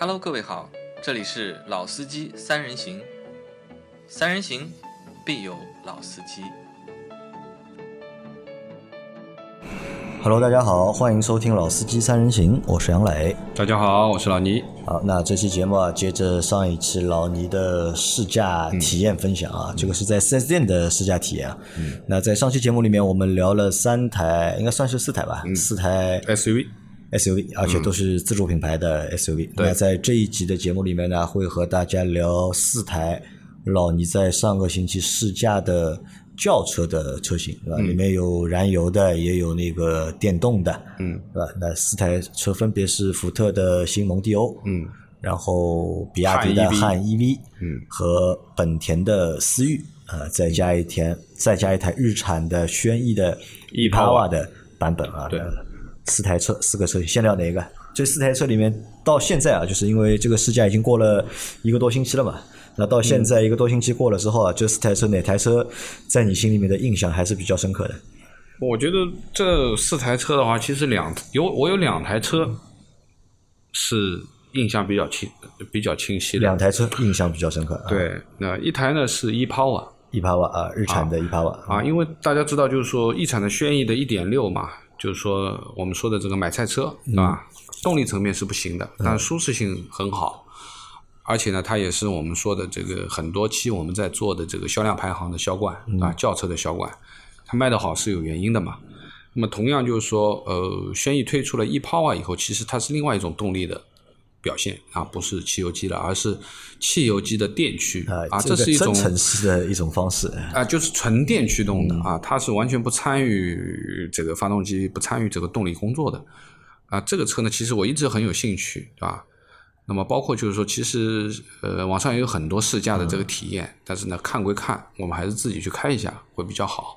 Hello，各位好，这里是老司机三人行，三人行必有老司机。Hello，大家好，欢迎收听《老司机三人行》，我是杨磊。大家好，我是老倪。好，那这期节目啊，接着上一期老倪的试驾体验分享啊，这个是在 4S 店的试驾体验啊。那在上期节目里面，我们聊了三台，应该算是四台吧，四台 SUV SUV，而且都是自主品牌的 SUV。那在这一集的节目里面呢，会和大家聊四台老倪在上个星期试驾的轿车的车型，对吧？里面有燃油的，也有那个电动的，嗯，对吧？那四台车分别是福特的新蒙迪欧，嗯，然后比亚迪的汉 EV 嗯，和本田的思域，呃，再加一台再加一台日产的轩逸的 e-Power 的版本啊，对。那四台车，四个车型，先聊哪一个？这四台车里面，到现在啊，就是因为这个试驾已经过了一个多星期了嘛，那到现在一个多星期过了之后啊，这四台车哪台车在你心里面的印象还是比较深刻的？我觉得这四台车的话，其实两有我有两台车是印象比较清比较清晰的。两台车印象比较深刻，啊，对，那一台呢是一帕瓦啊，日产的一帕瓦啊，因为大家知道，就是说日产的轩逸的1.6嘛，就是说我们说的这个买菜车，对吧？动力层面是不行的，但是舒适性很好。而且呢，它也是我们说的这个很多期我们在做的这个销量排行的销冠啊，轿车的销冠，它卖得好是有原因的嘛。那么同样就是说，呃，轩逸推出了 e-Power 以后，其实它是另外一种动力的表现啊，不是汽油机了，而是汽油机的电驱啊，这是一种城市的一种方式，啊，就是纯电驱动的啊，它是完全不参与这个发动机、不参与这个动力工作的啊。这个车呢，其实我一直很有兴趣，对吧？那么包括就是说，其实呃，网上也有很多试驾的这个体验，但是呢，看归看，我们还是自己去开一下会比较好，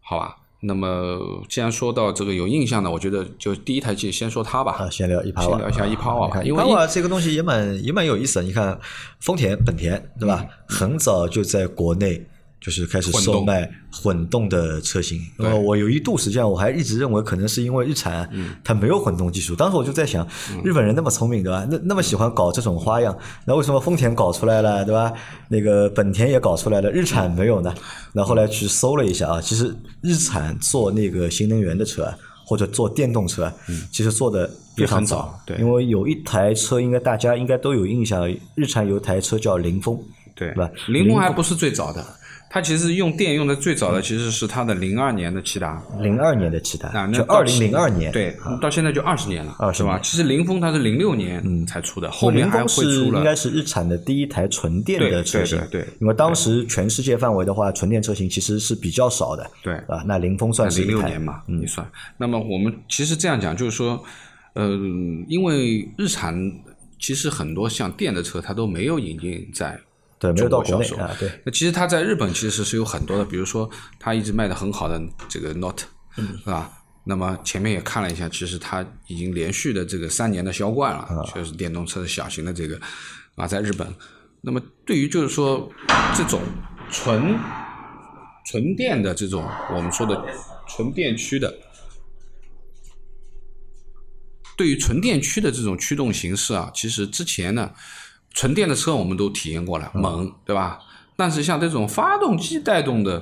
好吧？那么既然说到这个有印象的，我觉得就第一台机先说它吧。啊，先聊一趴瓦，先聊一下 e-Power 吧，因为一趴瓦这个东西也蛮也蛮有意思的。你看，丰田、本田，对吧？很早就在国内就是开始售卖混动的车型。呃我有一度实际上我还一直认为，可能是因为日产它没有混动技术。当时我就在想，日本人那么聪明，对吧？那那么喜欢搞这种花样，那为什么丰田搞出来了，对吧？那个本田也搞出来了，日产没有呢？那后来去搜了一下啊，其实日产做那个新能源的车啊。或者做电动车，其实做的非常早，对，因为有一台车，应该大家应该都有印象，日产有一台车叫凌风，对吧？凌风还不是最早的，它其实用电用的最早的其实是它的零二年的骐达，零二年的骐达，啊，就二零零二年，对，到现在就二十年了，20是吧？其实凌风它是零六年才出的，后面还会出了，应该是日产的第一台纯电的车型，对对，因为当时全世界范围的话，纯电车型其实是比较少的，对，啊，那凌风算是零六年嘛，你算。那么我们其实这样讲，就是说，呃，因为日产其实很多像电的车，它都没有引进在。对，没有到国售啊。对，那其实它在日本其实是有很多的，比如说它一直卖的很好的这个 Note，嗯，是吧？那么前面也看了一下，其实它已经连续的这个三年的销冠了，就是电动车的小型的这个啊，在日本。那么对于就是说这种纯纯电的这种我们说的纯电驱的，对于纯电驱的这种驱动形式啊，其实之前呢。纯电的车我们都体验过了，猛，对吧？但是像这种发动机带动的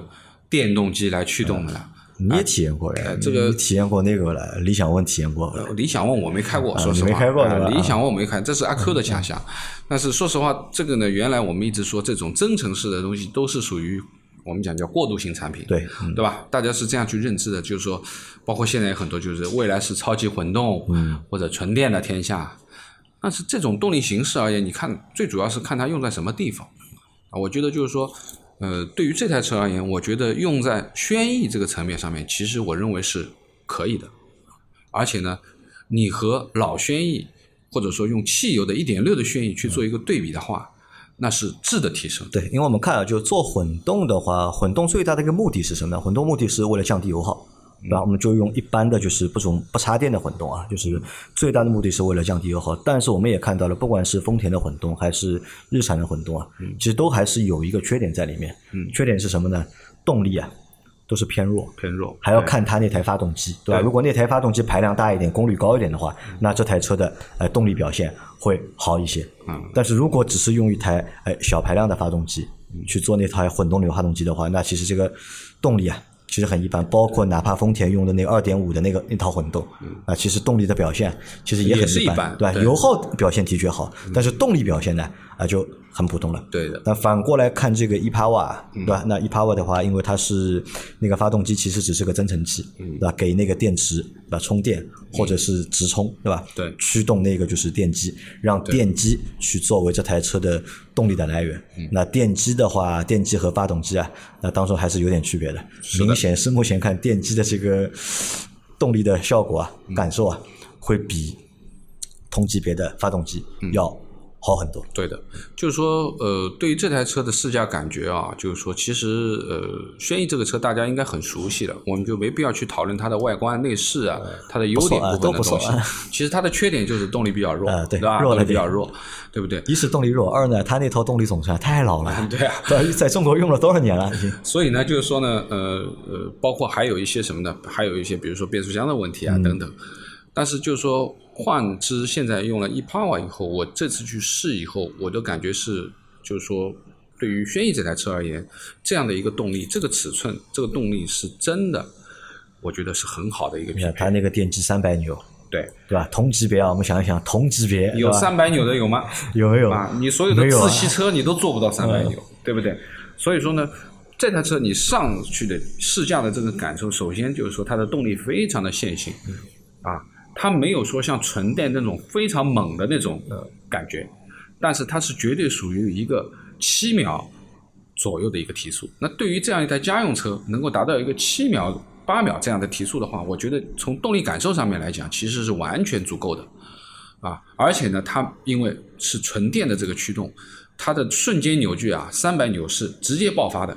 电动机来驱动的呢，你也体验过呀？这个体验过那个了，理想 ONE 体验过。理想 ONE 我没开过，说实话，没开过对吧？理想 ONE 我没开，这是阿 Q 的强项。但是说实话，这个呢，原来我们一直说这种增程式的东西都是属于我们讲叫过渡性产品，对对吧？大家是这样去认知的，就是说，包括现在有很多就是未来是超级混动，嗯，或者纯电的天下。但是这种动力形式而言，你看最主要是看它用在什么地方啊？我觉得就是说，呃，对于这台车而言，我觉得用在轩逸这个层面上面，其实我认为是可以的。而且呢，你和老轩逸或者说用汽油的1.6的轩逸去做一个对比的话，那是质的提升。对，因为我们看啊，就做混动的话，混动最大的一个目的是什么呢？混动目的是为了降低油耗。然后我们就用一般的就是不种不插电的混动啊，就是最大的目的是为了降低油耗。但是我们也看到了，不管是丰田的混动还是日产的混动啊，其实都还是有一个缺点在里面。缺点是什么呢？动力啊，都是偏弱，偏弱，还要看它那台发动机，对吧？如果那台发动机排量大一点，功率高一点的话，那这台车的呃动力表现会好一些。嗯，但是如果只是用一台呃小排量的发动机去做那台混动流发动机的话，那其实这个动力啊。其实很一般，包括哪怕丰田用的那二点五的那个那套混动，啊，其实动力的表现其实也很一般，对吧？油耗表现的确好，但是动力表现呢，啊，就很普通了。对的。那反过来看这个 e power，对吧？那 e power 的话，因为它是那个发动机，其实只是个增程器，对吧？给那个电池对吧充电或者是直充，对吧？对。驱动那个就是电机，让电机去作为这台车的动力的来源。那电机的话，电机和发动机啊，那当中还是有点区别的。明显是目前看电机的这个动力的效果啊，感受啊，会比同级别的发动机要。好很多，对的，就是说，呃，对于这台车的试驾感觉啊，就是说，其实，呃，轩逸这个车大家应该很熟悉了，我们就没必要去讨论它的外观内饰啊，它的优点部分的东西。其实它的缺点就是动力比较弱，对吧？弱力比较弱，对不对？一是动力弱，二呢，它那套动力总成太老了，对啊，在中国用了多少年了？已经。所以呢，就是说呢，呃呃，包括还有一些什么呢？还有一些，比如说变速箱的问题啊，等等。但是就是说。换之现在用了 ePower 以后，我这次去试以后，我的感觉是，就是说，对于轩逸这台车而言，这样的一个动力，这个尺寸，这个动力是真的，我觉得是很好的一个。你看它那个电机三百牛，对对吧？同级别啊，我们想一想，同级别有三百牛的有吗？有没有啊？你所有的自吸车你都做不到三百牛，对不对？所以说呢，这台车你上去的试驾的这个感受，首先就是说它的动力非常的线性，啊。它没有说像纯电那种非常猛的那种感觉，但是它是绝对属于一个七秒左右的一个提速。那对于这样一台家用车，能够达到一个七秒、八秒这样的提速的话，我觉得从动力感受上面来讲，其实是完全足够的啊。而且呢，它因为是纯电的这个驱动，它的瞬间扭矩啊，三百扭是直接爆发的，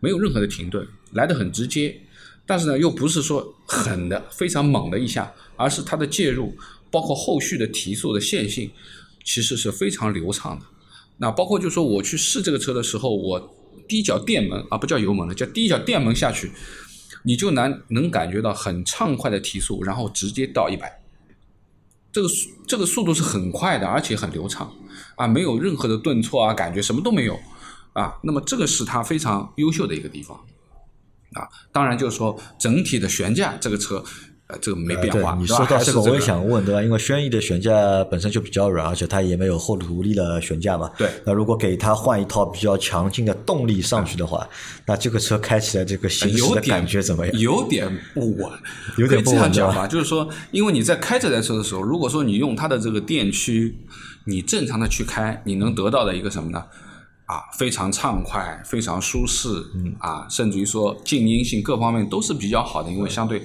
没有任何的停顿，来得很直接。但是呢，又不是说狠的非常猛的一下。而是它的介入，包括后续的提速的线性，其实是非常流畅的。那包括就说我去试这个车的时候，我低脚电门啊，不叫油门了，叫低脚电门下去，你就能能感觉到很畅快的提速，然后直接到一百。这个速这个速度是很快的，而且很流畅啊，没有任何的顿挫啊，感觉什么都没有啊。那么这个是它非常优秀的一个地方啊。当然就是说整体的悬架这个车。呃，这个没变化。你说到这个，我也想问，对吧？因为轩逸的悬架本身就比较软，而且它也没有后独立的悬架嘛。对。那如果给它换一套比较强劲的动力上去的话，那这个车开起来这个行驶的感觉怎么样？有点不稳，有点不稳。这样讲吧，就是说，因为你在开这台车的时候，如果说你用它的这个电驱，你正常的去开，你能得到的一个什么呢？啊，非常畅快，非常舒适，嗯啊，甚至于说静音性各方面都是比较好的，因为相对。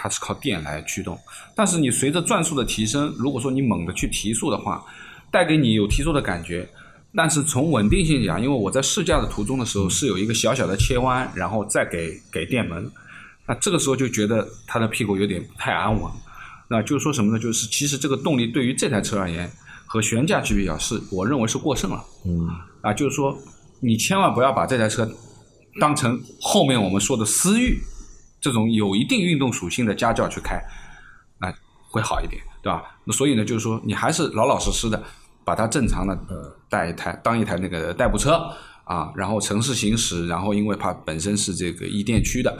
它是靠电来驱动，但是你随着转速的提升，如果说你猛的去提速的话，带给你有提速的感觉，但是从稳定性讲，因为我在试驾的途中的时候是有一个小小的切弯，然后再给给电门，那这个时候就觉得它的屁股有点不太安稳，那就是说什么呢？就是其实这个动力对于这台车而言和悬架去比较，是我认为是过剩了。嗯，啊，就是说你千万不要把这台车当成后面我们说的思域。这种有一定运动属性的家轿去开，那会好一点，对吧？那所以呢，就是说你还是老老实实的把它正常的呃带一台当一台那个代步车啊，然后城市行驶，然后因为它本身是这个逸电驱的，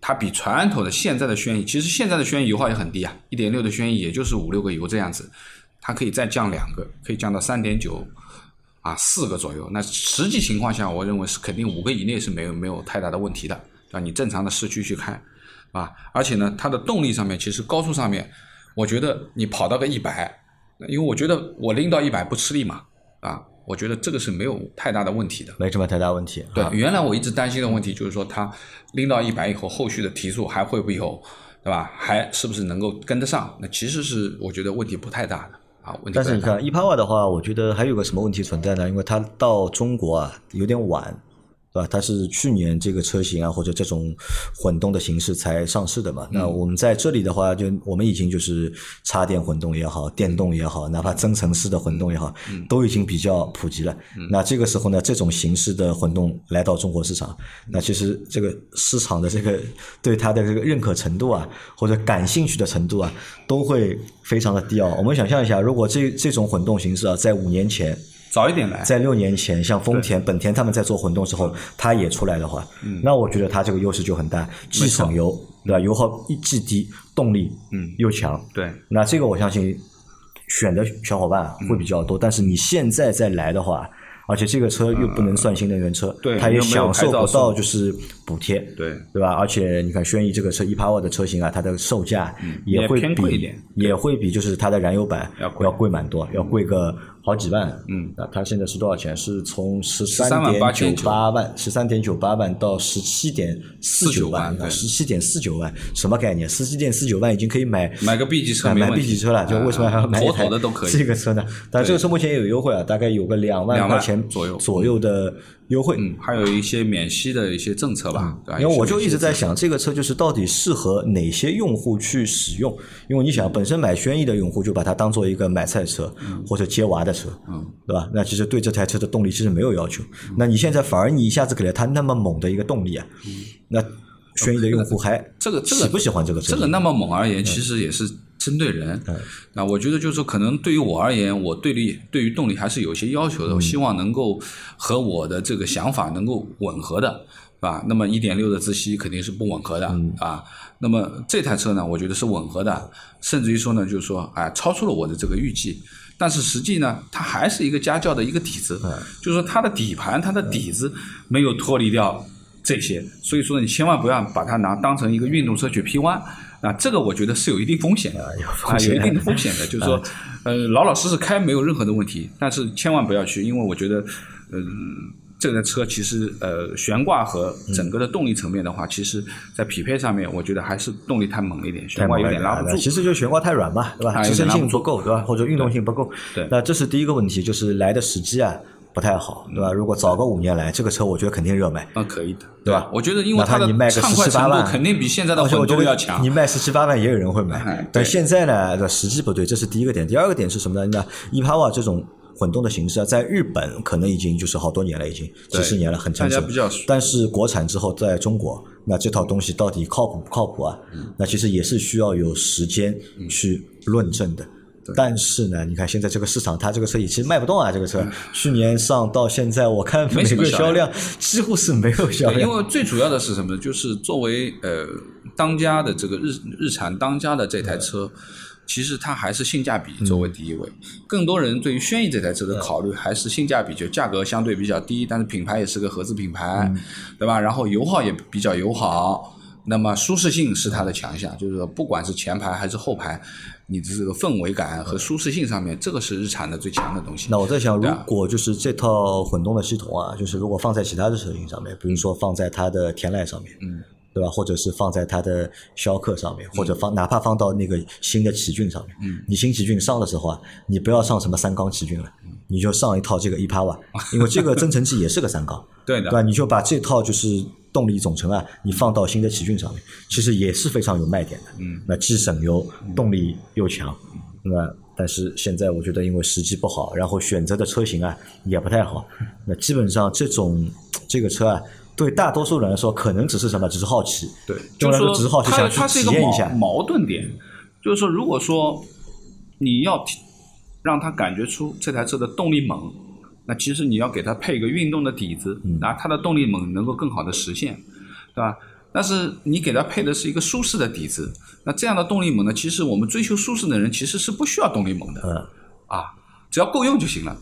它比传统的现在的轩逸，其实现在的轩逸油耗也很低啊，一点六的轩逸也就是五六个油这样子，它可以再降两个，可以降到三点九啊四个左右。那实际情况下，我认为是肯定五个以内是没有没有太大的问题的。啊，你正常的市区去开，啊，而且呢，它的动力上面，其实高速上面，我觉得你跑到个一百，因为我觉得我拎到一百不吃力嘛，啊，我觉得这个是没有太大的问题的，没什么太大问题。对，原来我一直担心的问题就是说，它拎到一百以后，后续的提速还会不会有，对吧？还是不是能够跟得上？那其实是我觉得问题不太大的啊。问题但是你看 e-power 的话，我觉得还有个什么问题存在呢？因为它到中国啊有点晚。对吧？它是去年这个车型啊，或者这种混动的形式才上市的嘛。那我们在这里的话，就我们已经就是插电混动也好，电动也好，哪怕增程式的混动也好，都已经比较普及了。那这个时候呢，这种形式的混动来到中国市场，那其实这个市场的这个对它的这个认可程度啊，或者感兴趣的程度啊，都会非常的低啊。我们想象一下，如果这这种混动形式啊，在五年前。早一点来，在六年前，像丰田、本田他们在做混动时候，它也出来的话，那我觉得它这个优势就很大，既省油，对吧？油耗一既低，动力嗯。又强，对。那这个我相信选的小伙伴会比较多，但是你现在再来的话。而且这个车又不能算新能源车，它也享受不到就是补贴，对。对吧？而且你看轩逸这个车 ePower 的车型啊，它的售价也会比也会比就是它的燃油版要贵蛮多，要贵个好几万。嗯，那，它现在是多少钱？是从十三点九八万，十三点九八万到十七点四九万，十七点四九万，什么概念？十七点四九万已经可以买买个 B 级车，买 B 级车了，就为什么还要买一台这个车呢？但这个车目前也有优惠啊，大概有个两万块钱。左右左右的优惠，嗯，还有一些免息的一些政策吧。因为我就一直在想，这个车就是到底适合哪些用户去使用？因为你想，本身买轩逸的用户就把它当做一个买菜车或者接娃的车，嗯，对吧？那其实对这台车的动力其实没有要求。那你现在反而你一下子给了它那么猛的一个动力啊，那轩逸的用户还这个喜不喜欢这个车？这个那么猛而言，其实也是。针对人，那我觉得就是说，可能对于我而言，我对力对于动力还是有一些要求的。我希望能够和我的这个想法能够吻合的，是吧？那么一点六的自吸肯定是不吻合的啊。那么这台车呢，我觉得是吻合的，甚至于说呢，就是说，哎，超出了我的这个预计。但是实际呢，它还是一个家轿的一个底子，就是说它的底盘、它的底子没有脱离掉这些。所以说，你千万不要把它拿当成一个运动车去 P 弯。啊，这个我觉得是有一定风险的，啊，有一定的风险的，就是说，呃，老老实实开没有任何的问题，但是千万不要去，因为我觉得，嗯，这台车其实呃悬挂和整个的动力层面的话，其实在匹配上面，我觉得还是动力太猛了一点，悬挂有点拉不住，其实就悬挂太软嘛，对吧？支撑性不够，对吧？或者运动性不够，对。那这是第一个问题，就是来的时机啊。不太好，对吧？如果早个五年来，这个车我觉得肯定热卖。那可以的，对吧？我觉得因为它的畅快程度肯定比现在的混动要强。你卖十七八万也有人会买，但现在呢，时机不对，这是第一个点。第二个点是什么呢？那 ePower 这种混动的形式啊，在日本可能已经就是好多年了，已经几十年了，很成熟。但是国产之后，在中国，那这套东西到底靠谱不靠谱啊？那其实也是需要有时间去论证的。但是呢，你看现在这个市场，它这个车也其实卖不动啊。这个车去年上到现在，我看每个销量几乎是没有销量。因为最主要的是什么？就是作为呃当家的这个日日产当家的这台车，其实它还是性价比作为第一位。更多人对于轩逸这台车的考虑还是性价比，就价格相对比较低，但是品牌也是个合资品牌，对吧？然后油耗也比较友好。那么舒适性是它的强项，就是说不管是前排还是后排，你的这个氛围感和舒适性上面，这个是日产的最强的东西。那我在想，如果就是这套混动的系统啊，就是如果放在其他的车型上面，比如说放在它的天籁上面，嗯，对吧？或者是放在它的逍客上面，或者放哪怕放到那个新的奇骏上面，嗯，你新奇骏上的时候啊，你不要上什么三缸奇骏了，你就上一套这个 e p a v a 因为这个增程器也是个三缸，对的，对吧？你就把这套就是。动力总成啊，你放到新的奇骏上面，其实也是非常有卖点的。嗯，那既省油，动力又强。那但是现在我觉得，因为时机不好，然后选择的车型啊也不太好。那基本上这种这个车啊，对大多数人来说，可能只是什么？只是好奇。对，就是说它它是一个矛盾点，就是说，如果说你要让他感觉出这台车的动力猛。那其实你要给它配一个运动的底子，那它的动力猛能够更好的实现，对吧？但是你给它配的是一个舒适的底子，那这样的动力猛呢？其实我们追求舒适的人其实是不需要动力猛的，啊，只要够用就行了。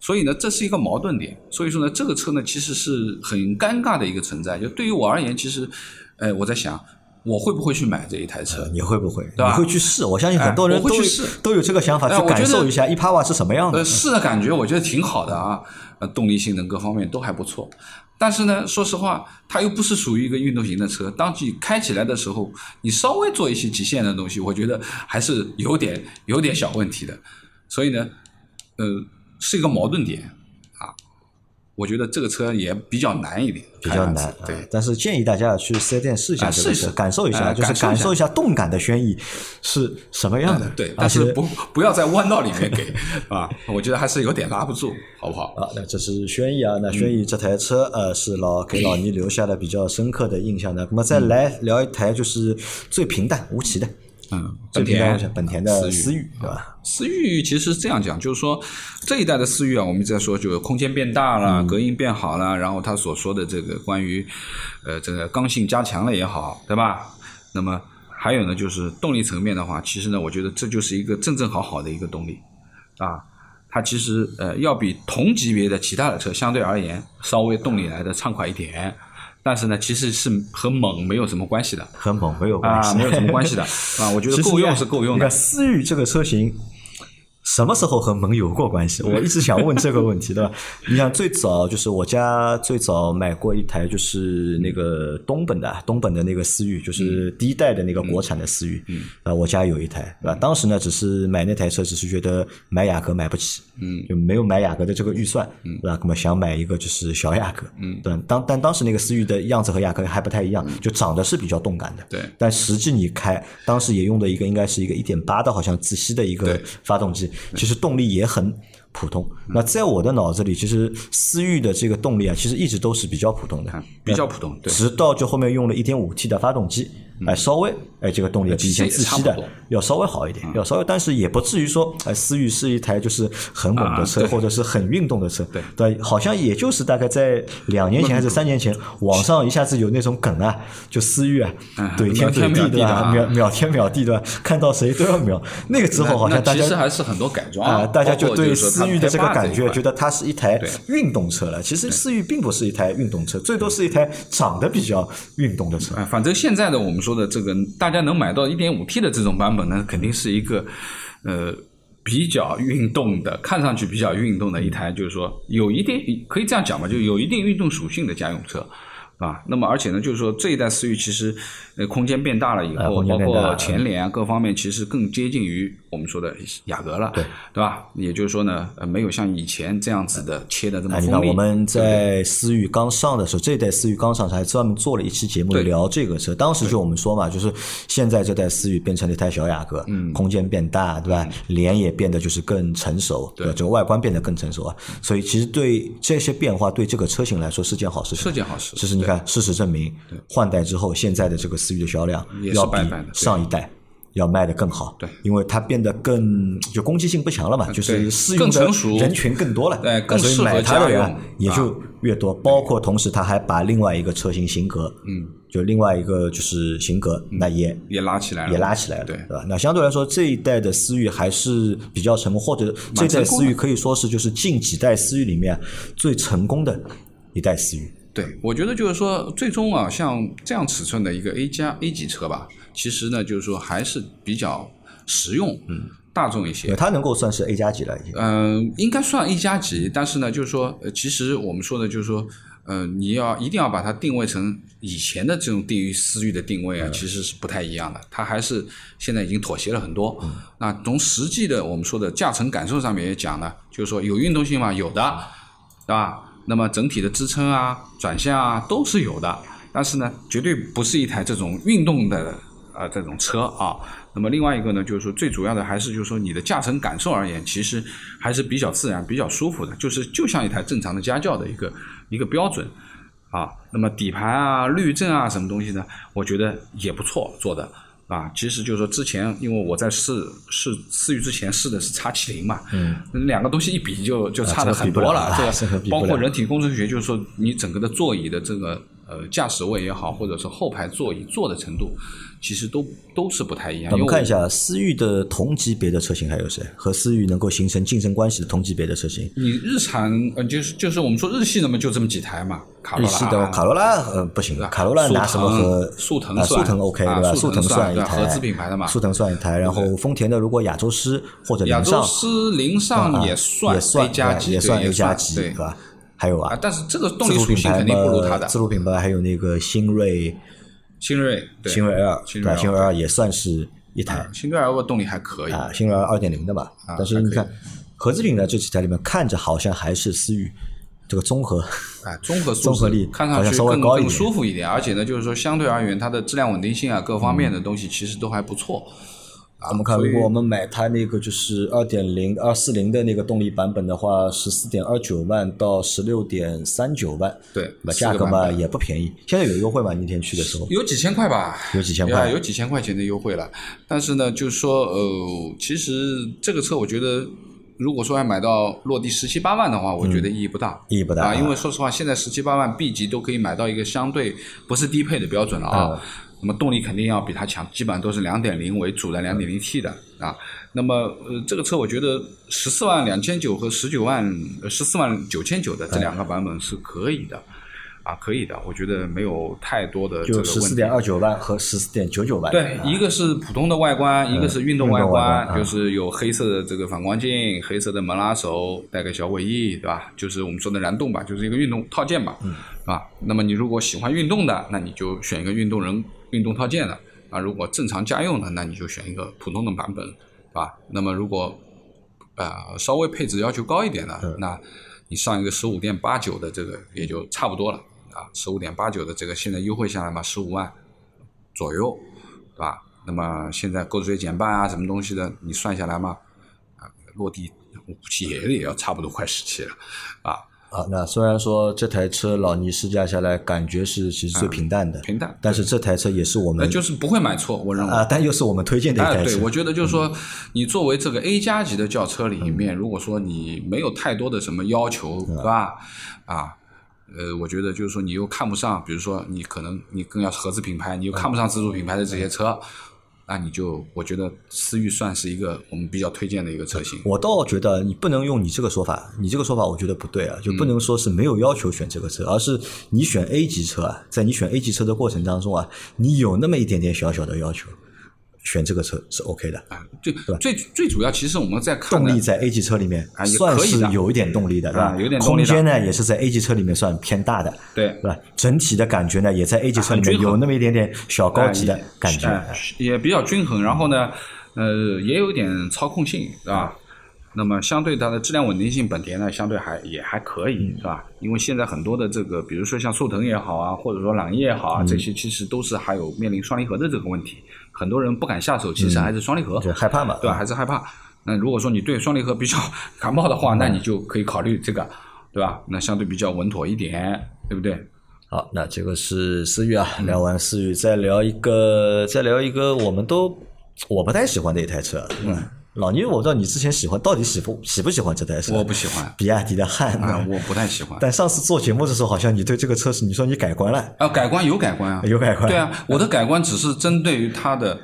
所以呢，这是一个矛盾点。所以说呢，这个车呢，其实是很尴尬的一个存在。就对于我而言，其实，哎，我在想。我会不会去买这一台车？你会不会？对吧？你会去试？我相信很多人都试，都有这个想法去感受一下一帕瓦是什么样的。试的感觉我觉得挺好的啊，呃，动力性能各方面都还不错。但是呢，说实话，它又不是属于一个运动型的车。当你开起来的时候，你稍微做一些极限的东西，我觉得还是有点有点小问题的。所以呢，呃，是一个矛盾点啊。我觉得这个车也比较难一点，比较难。对，但是建议大家去四 S 店试一下试一试，感受一下，就是感受一下动感的轩逸是什么样的。对，但是不不要在弯道里面给 啊，我觉得还是有点拉不住，好不好？啊，那这是轩逸啊，那轩逸这台车呃是老给老倪留下了比较深刻的印象的。那么再来聊一台就是最平淡无奇的。嗯，本田本田的思域，对吧？思域其实这样讲，就是说这一代的思域啊，我们在说就是空间变大了，隔音变好了，然后他所说的这个关于呃这个刚性加强了也好，对吧？那么还有呢，就是动力层面的话，其实呢，我觉得这就是一个正正好好的一个动力啊，它其实呃要比同级别的其他的车相对而言，稍微动力来的畅快一点。但是呢，其实是和猛没有什么关系的，和猛没有关系，没有什么关系的 啊。我觉得够用是够用的。思域这个车型。什么时候和蒙有过关系？我一直想问这个问题，对吧？你想最早就是我家最早买过一台，就是那个东本的东本的那个思域，就是第一代的那个国产的思域。啊，我家有一台，对吧？当时呢，只是买那台车，只是觉得买雅阁买不起，嗯，就没有买雅阁的这个预算，嗯，对吧？那么想买一个就是小雅阁，嗯，对。当但当时那个思域的样子和雅阁还不太一样，就长得是比较动感的，对。但实际你开，当时也用的一个应该是一个一点八的，好像自吸的一个发动机。其实动力也很普通。那在我的脑子里，其实思域的这个动力啊，其实一直都是比较普通的，比较普通。直到就后面用了一点五 T 的发动机。哎，稍微哎，这个动力比以前自吸的要稍微好一点，要稍微，但是也不至于说哎，思域是一台就是很猛的车，或者是很运动的车。对对，好像也就是大概在两年前还是三年前，网上一下子有那种梗啊，就思域啊，怼天怼地对吧？秒秒天秒地对吧？看到谁都要秒。那个之后好像大家其实还是很多改装啊，大家就对思域的这个感觉，觉得它是一台运动车了。其实思域并不是一台运动车，最多是一台长得比较运动的车。反正现在的我们说的这个大。家能买到一点五 T 的这种版本呢，肯定是一个呃比较运动的，看上去比较运动的一台，就是说有一定可以这样讲吧，就有一定运动属性的家用车。啊，那么而且呢，就是说这一代思域其实，呃，空间变大了以后，包括前脸啊各方面，其实更接近于我们说的雅阁了，对对吧？也就是说呢，呃，没有像以前这样子的切的这么锋利。你看我们在思域刚上的时候，这代思域刚上，还专门做了一期节目聊这个车。当时就我们说嘛，就是现在这代思域变成了一台小雅阁，嗯，空间变大，对吧？脸也变得就是更成熟，对，这个外观变得更成熟啊。所以其实对这些变化，对这个车型来说是件好事，是件好事。其实你。看，事实证明，换代之后，现在的这个思域的销量要比上一代要卖的更好。对，因为它变得更就攻击性不强了嘛，就是适用的人群更多了，对，更适合它的人也就越多。包括同时，它还把另外一个车型型格，嗯，就另外一个就是型格，那也也拉起来了，也拉起来了，对，对吧？那相对来说，这一代的思域还是比较成功，或者这代思域可以说是就是近几代思域里面最成功的一代思域。对，我觉得就是说，最终啊，像这样尺寸的一个 A 加 A 级车吧，其实呢，就是说还是比较实用，嗯，大众一些。它能够算是 A 加级了，已经。嗯，应该算 A 加级，但是呢，就是说，其实我们说的，就是说，嗯，你要一定要把它定位成以前的这种定于思域的定位啊，其实是不太一样的。它还是现在已经妥协了很多。那从实际的我们说的驾乘感受上面也讲了，就是说有运动性嘛？有的，对吧？那么整体的支撑啊、转向啊都是有的，但是呢，绝对不是一台这种运动的呃这种车啊。那么另外一个呢，就是说最主要的还是就是说你的驾乘感受而言，其实还是比较自然、比较舒服的，就是就像一台正常的家轿的一个一个标准啊。那么底盘啊、滤震啊什么东西呢，我觉得也不错做的。啊，其实就是说，之前因为我在试试思域之前试的是叉七零嘛，嗯，两个东西一比就就差的很多了，这个包括人体工程学，就是说你整个的座椅的这个呃驾驶位也好，或者是后排座椅坐的程度。其实都都是不太一样。我们看一下思域的同级别的车型还有谁？和思域能够形成竞争关系的同级别的车型？你日产呃，就是就是我们说日系的嘛，就这么几台嘛。日系的卡罗拉呃不行，卡罗拉拿什么和速腾速腾 OK 对吧？速腾算一台合资品牌的嘛。速腾算一台，然后丰田的如果亚洲狮或者亚洲狮凌尚也算也算 A 加级，也算 A 加级对吧？还有啊，但是这个动力属性肯定不如它的。自主品牌还有那个新锐。新锐，新锐 L，对，新锐 L 也算是一台。新锐 L 的动力还可以啊，新锐 L 二点零的吧。但是你看，合资品的这几台里面，看着好像还是思域这个综合，哎，综合 综合力看上去更更舒服一点，而且呢，就是说相对而言，它的质量稳定性啊，各方面的东西其实都还不错。我们看，如果我们买它那个就是二点零二四零的那个动力版本的话，十四点二九万到十六点三九万，对，那价格嘛也不便宜。现在有优惠吗？那天去的时候有几千块吧，有几千块，有几千块钱的优惠了。但是呢，就是说，呃，其实这个车我觉得，如果说要买到落地十七八万的话，我觉得意义不大，意义不大啊。因为说实话，现在十七八万 B 级都可以买到一个相对不是低配的标准了啊。那么动力肯定要比它强，基本上都是两点零为主的两点零 T 的啊。那么呃，这个车我觉得十四万两千九和十九万十四万九千九的这两个版本是可以的，啊，可以的。我觉得没有太多的就十四点二九万和十四点九九万。对，一个是普通的外观，一个是运动外观，就是有黑色的这个反光镜、黑色的门拉手，带个小尾翼，对吧？就是我们说的燃动吧，就是一个运动套件吧，啊。那么你如果喜欢运动的，那你就选一个运动人。运动套件的啊，如果正常家用的，那你就选一个普通的版本，啊，那么如果呃稍微配置要求高一点的，那你上一个十五点八九的这个也就差不多了啊，十五点八九的这个现在优惠下来嘛，十五万左右，对吧？那么现在购置税减半啊，什么东西的，你算下来嘛，啊，落地估计也也要差不多快十七了，啊。啊，那虽然说这台车老倪试驾下来感觉是其实最平淡的，平淡，但是这台车也是我们就是不会买错，我认为啊，但又是我们推荐的一台车。对，我觉得就是说，你作为这个 A 加级的轿车里面，如果说你没有太多的什么要求，对吧？啊，呃，我觉得就是说你又看不上，比如说你可能你更要合资品牌，你又看不上自主品牌的这些车。那你就，我觉得思域算是一个我们比较推荐的一个车型。我倒觉得你不能用你这个说法，你这个说法我觉得不对啊，就不能说是没有要求选这个车，而是你选 A 级车啊，在你选 A 级车的过程当中啊，你有那么一点点小小的要求。选这个车是 OK 的啊，最最最主要，其实我们在看动力在 A 级车里面算是有一点动力的，对吧？有点空间呢，也是在 A 级车里面算偏大的，对，是吧？整体的感觉呢，也在 A 级车里面有那么一点点小高级的感觉，也比较均衡。然后呢，呃，也有点操控性，是吧？那么相对它的质量稳定性，本田呢相对还也还可以，是吧？因为现在很多的这个，比如说像速腾也好啊，或者说朗逸也好啊，这些其实都是还有面临双离合的这个问题，很多人不敢下手，其实还是双离合，害怕嘛，对吧？还是害怕。那如果说你对双离合比较感冒的话，那你就可以考虑这个，对吧？那相对比较稳妥一点，对不对？好，那这个是思域啊，聊完思域，再聊一个，再聊一个，我们都我不太喜欢的一台车，嗯。老倪，我不知道你之前喜欢到底喜不喜不喜欢这台车？我不喜欢比亚迪的汉啊，我不太喜欢。但上次做节目的时候，好像你对这个车是你说你改观了啊？改观有改观啊，有改观。对啊，我的改观只是针对于它的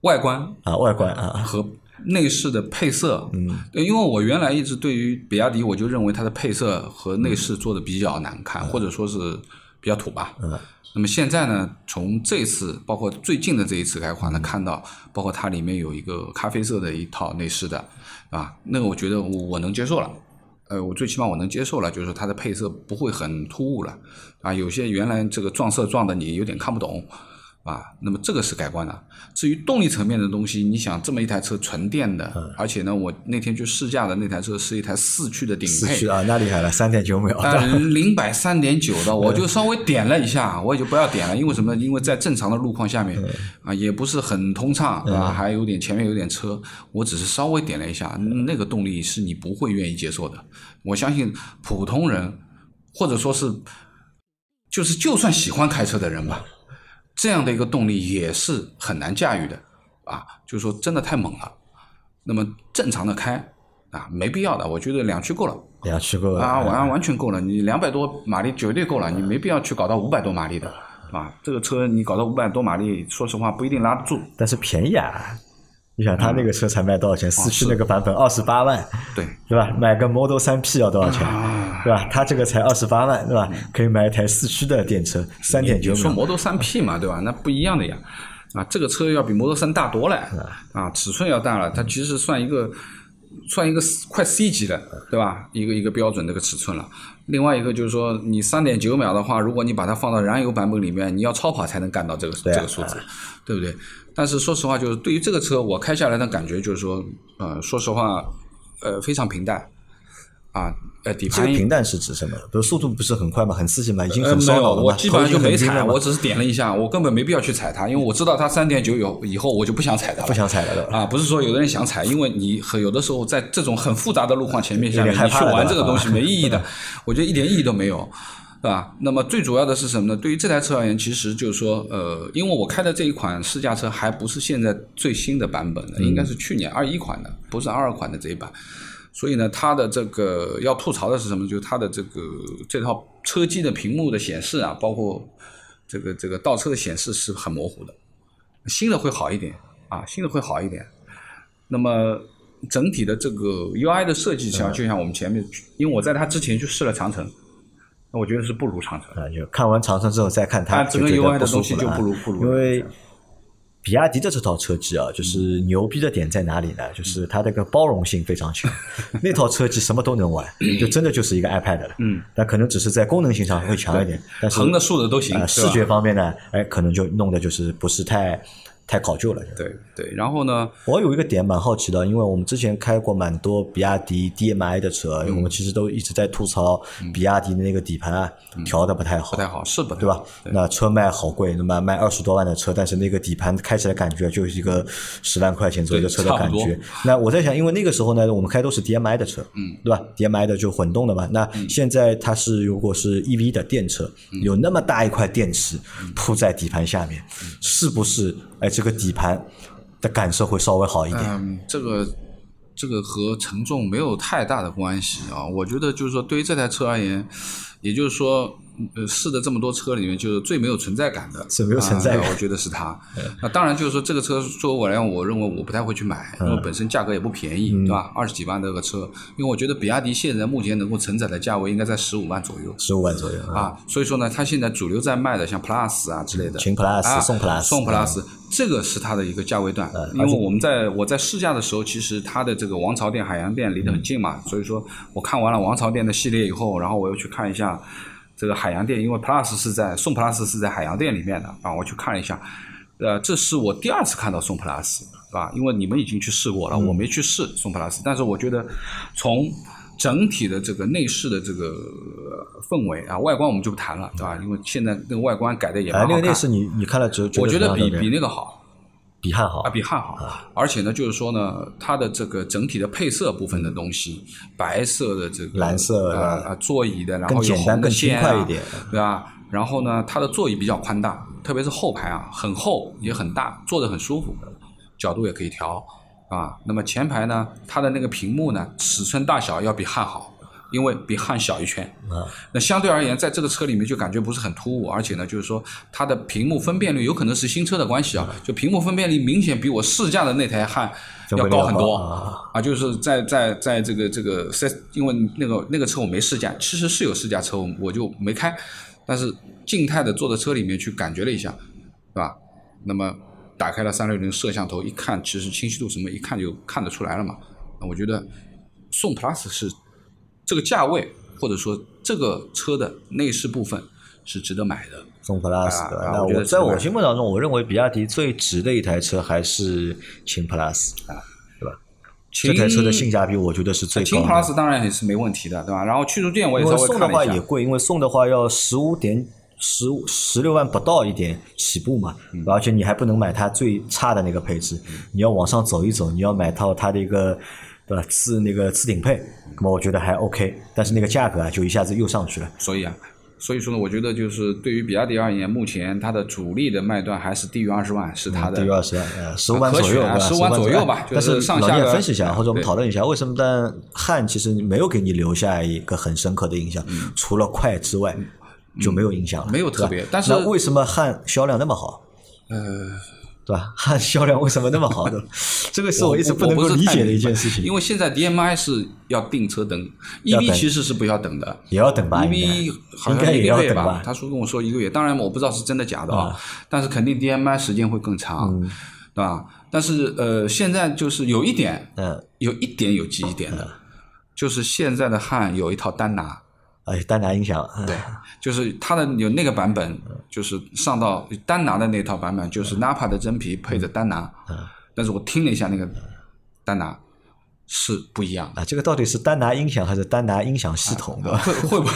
外观啊，外观啊和内饰的配色。嗯，因为我原来一直对于比亚迪，我就认为它的配色和内饰做的比较难看，或者说是比较土吧。嗯。那么现在呢？从这次包括最近的这一次改款呢，看到包括它里面有一个咖啡色的一套内饰的，啊，那个我觉得我我能接受了，呃，我最起码我能接受了，就是它的配色不会很突兀了，啊，有些原来这个撞色撞的你有点看不懂。啊，那么这个是改观的。至于动力层面的东西，你想这么一台车纯电的，而且呢，我那天去试驾的那台车是一台四驱的顶配。四驱啊，那厉害了，三点九秒。啊，零百三点九的，我就稍微点了一下，我也就不要点了，因为什么？因为在正常的路况下面，啊，也不是很通畅，啊，还有点前面有点车，我只是稍微点了一下，那个动力是你不会愿意接受的。我相信普通人，或者说是，就是就算喜欢开车的人吧。这样的一个动力也是很难驾驭的，啊，就是说真的太猛了。那么正常的开啊，没必要的，我觉得两驱够了。两驱够了啊，完完全够了。你两百多马力绝对够了，你没必要去搞到五百多马力的，啊，这个车你搞到五百多马力，说实话不一定拉得住。但是便宜啊。你想他那个车才卖多少钱？四驱那个版本二十八万，对对吧？买个 Model 三 P 要多少钱？对吧？他这个才二十八万，对吧？可以买一台四驱的电车，三点九秒。说 Model 三 P 嘛，对吧？那不一样的呀，啊，这个车要比 Model 三大多了，啊，尺寸要大了，它其实算一个算一个快 C 级的，对吧？一个一个标准这个尺寸了。另外一个就是说，你三点九秒的话，如果你把它放到燃油版本里面，你要超跑才能干到这个这个数字，对不对？但是说实话，就是对于这个车，我开下来的感觉就是说，呃，说实话，呃，非常平淡，啊，呃，底盘平淡是指什么？比如速度不是很快吗？很刺激吗？已经很烧脑了我基本上就没踩，我只是点了一下，我根本没必要去踩它，因为我知道它三点九有以后，我就不想踩它了。不想踩了啊！不是说有的人想踩，因为你很有的时候在这种很复杂的路况前面下面，你去玩这个东西没意义的，我觉得一点意义都没有，对吧？那么最主要的是什么呢？对于这台车而言，其实就是说，呃，因为我开的这一款试驾车还不是现在最新的版本的，应该是去年二一款的，不是二二款的这一版。所以呢，它的这个要吐槽的是什么？就是它的这个这套车机的屏幕的显示啊，包括这个这个倒车的显示是很模糊的。新的会好一点啊，新的会好一点。那么整体的这个 UI 的设计上，就像我们前面，因为我在它之前去试了长城，那我觉得是不如长城。啊，就看完长城之后再看它，整个 UI 的东西就不如不如，因为。比亚迪的这套车机啊，就是牛逼的点在哪里呢？就是它这个包容性非常强，那套车机什么都能玩，就真的就是一个 iPad 了。嗯，但可能只是在功能性上会强一点，但是横的竖的都行。视觉方面呢，哎，可能就弄的就是不是太。太考究了，对对。然后呢，我有一个点蛮好奇的，因为我们之前开过蛮多比亚迪 DMI 的车，我们其实都一直在吐槽比亚迪的那个底盘啊调的不太好，不太好，是不对吧？那车卖好贵，那么卖二十多万的车，但是那个底盘开起来感觉就是一个十万块钱左右的车的感觉。那我在想，因为那个时候呢，我们开都是 DMI 的车，嗯，对吧？DMI 的就混动的嘛。那现在它是如果是 EV 的电车，有那么大一块电池铺在底盘下面，是不是？哎，这个底盘的感受会稍微好一点。嗯，这个这个和承重没有太大的关系啊。我觉得就是说，对于这台车而言，也就是说。呃，试的这么多车里面，就是最没有存在感的，最没有存在感，我觉得是它。那当然，就是说这个车作为我来讲，我认为我不太会去买，因为本身价格也不便宜，对吧？二十几万这个车，因为我觉得比亚迪现在目前能够承载的价位应该在十五万左右，十五万左右啊。所以说呢，它现在主流在卖的像 Plus 啊之类的，秦 Plus、宋 Plus、宋 Plus，这个是它的一个价位段。因为我们在我在试驾的时候，其实它的这个王朝店、海洋店离得很近嘛，所以说我看完了王朝店的系列以后，然后我又去看一下。这个海洋店，因为 Plus 是在宋 Plus 是在海洋店里面的啊，我去看了一下，呃，这是我第二次看到宋 Plus，是吧？因为你们已经去试过了，我没去试宋 Plus，但是我觉得从整体的这个内饰的这个氛围啊，外观我们就不谈了，对吧？因为现在那个外观改的也蛮好看。那个内饰你你看了之后，我觉得比比那个好。比汉好啊，比汉好，而且呢，就是说呢，它的这个整体的配色部分的东西，白色的这个蓝色啊座椅的，然后有红的线啊，对吧？然后呢，它的座椅比较宽大，特别是后排啊，很厚也很大，坐着很舒服，角度也可以调啊。那么前排呢，它的那个屏幕呢，尺寸大小要比汉好。因为比汉小一圈，那相对而言，在这个车里面就感觉不是很突兀，而且呢，就是说它的屏幕分辨率有可能是新车的关系啊，就屏幕分辨率明显比我试驾的那台汉要高很多。啊，就是在在在这个这个在，因为那个那个车我没试驾，其实是有试驾车，我就没开，但是静态的坐在车里面去感觉了一下，是吧？那么打开了三六零摄像头一看，其实清晰度什么一看就看得出来了嘛，那我觉得宋 Plus 是。这个价位，或者说这个车的内饰部分是值得买的。宋 plus，的那我在我心目当中，我认为比亚迪最值的一台车还是秦 plus，啊，对吧？这台车的性价比，我觉得是最高。秦 plus 当然也是没问题的，对吧？然后驱逐舰我也稍微看了一下。送的话也贵，因为送的话要十五点十五十六万不到一点起步嘛，而且你还不能买它最差的那个配置，你要往上走一走，你要买套它的一个。对吧？次那个次顶配，那么我觉得还 OK，但是那个价格啊，就一下子又上去了。所以啊，所以说呢，我觉得就是对于比亚迪而言，目前它的主力的卖段还是低于二十万，是它的低于二十万，呃，十五万左右，十五万左右吧。但是老聂分析一下，或者我们讨论一下，为什么但汉其实没有给你留下一个很深刻的印象？除了快之外，就没有印象了，没有特别。但是为什么汉销量那么好？呃。对吧？汉 销量为什么那么好的？这个是我一直不能够理解的一件事情。因为现在 DMI 是要订车等，EV 其实是不要等的，也要等吧？EV 好像一个月吧？他说跟我说一个月，当然我不知道是真的假的啊。但是肯定 DMI 时间会更长，对吧？但是呃，现在就是有一点，嗯，有一点有记忆点的，就是现在的汉有一套单拿。哎，丹拿音响，对，就是它的有那个版本，就是上到丹拿的那套版本，就是 Napa 的真皮配着丹拿，但是我听了一下那个丹拿，是不一样的啊。这个到底是丹拿音响还是丹拿音响系统的？会会不会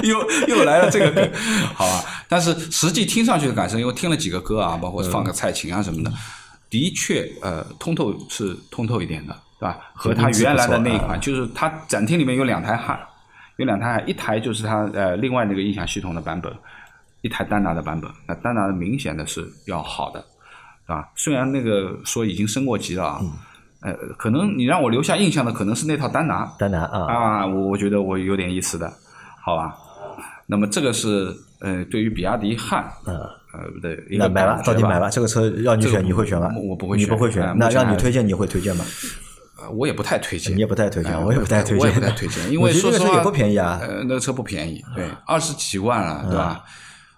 又又来了这个梗？好吧，但是实际听上去的感受，因为听了几个歌啊，包括放个蔡琴啊什么的，的确呃通透是通透一点的，对吧？和它原来的那一款，就是它展厅里面有两台汉，有两台，一台就是它呃另外那个音响系统的版本，一台丹拿的版本。那丹拿的明显的是要好的，对吧？虽然那个说已经升过级了啊。呃，可能你让我留下印象的可能是那套丹拿，丹拿啊啊，我我觉得我有点意思的，好吧？那么这个是呃，对于比亚迪汉，呃呃的一个买了，到底买了这个车让你选，你会选吗？我不会，你不会选，那让你推荐，你会推荐吗？呃，我也不太推荐，你也不太推荐，我也不太推荐，我也不太推荐，因为说实话也不便宜啊，呃，那个车不便宜，对，二十几万了，对吧？